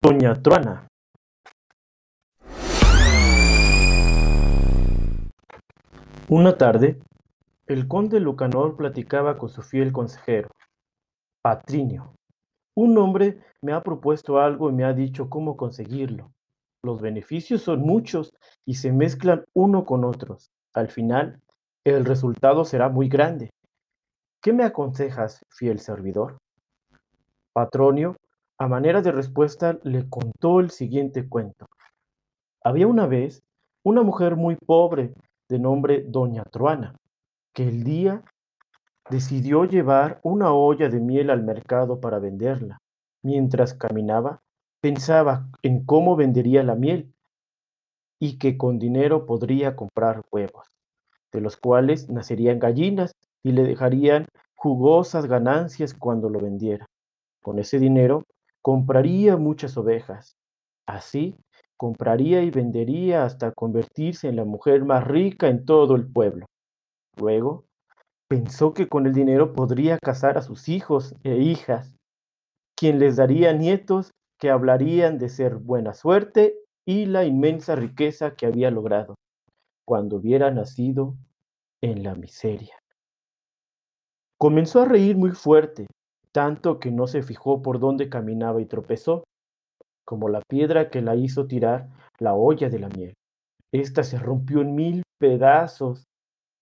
Doña Truana. Una tarde, el conde Lucanor platicaba con su fiel consejero, Patrinio. Un hombre me ha propuesto algo y me ha dicho cómo conseguirlo. Los beneficios son muchos y se mezclan uno con otros. Al final, el resultado será muy grande. ¿Qué me aconsejas, fiel servidor? Patronio a manera de respuesta le contó el siguiente cuento. Había una vez una mujer muy pobre de nombre Doña Truana, que el día decidió llevar una olla de miel al mercado para venderla. Mientras caminaba, pensaba en cómo vendería la miel y que con dinero podría comprar huevos, de los cuales nacerían gallinas y le dejarían jugosas ganancias cuando lo vendiera. Con ese dinero Compraría muchas ovejas. Así, compraría y vendería hasta convertirse en la mujer más rica en todo el pueblo. Luego, pensó que con el dinero podría casar a sus hijos e hijas, quien les daría nietos que hablarían de ser buena suerte y la inmensa riqueza que había logrado cuando hubiera nacido en la miseria. Comenzó a reír muy fuerte tanto que no se fijó por dónde caminaba y tropezó, como la piedra que la hizo tirar la olla de la miel. Esta se rompió en mil pedazos.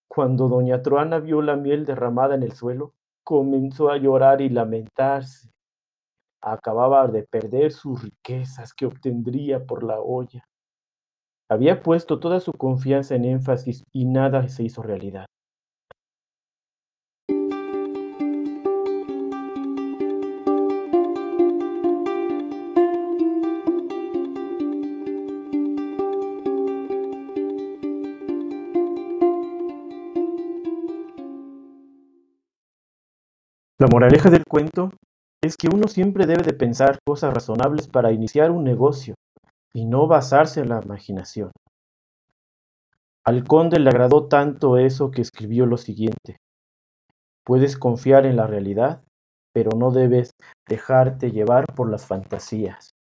Cuando doña Truana vio la miel derramada en el suelo, comenzó a llorar y lamentarse. Acababa de perder sus riquezas que obtendría por la olla. Había puesto toda su confianza en énfasis y nada se hizo realidad. La moraleja del cuento es que uno siempre debe de pensar cosas razonables para iniciar un negocio y no basarse en la imaginación. Al conde le agradó tanto eso que escribió lo siguiente. Puedes confiar en la realidad, pero no debes dejarte llevar por las fantasías.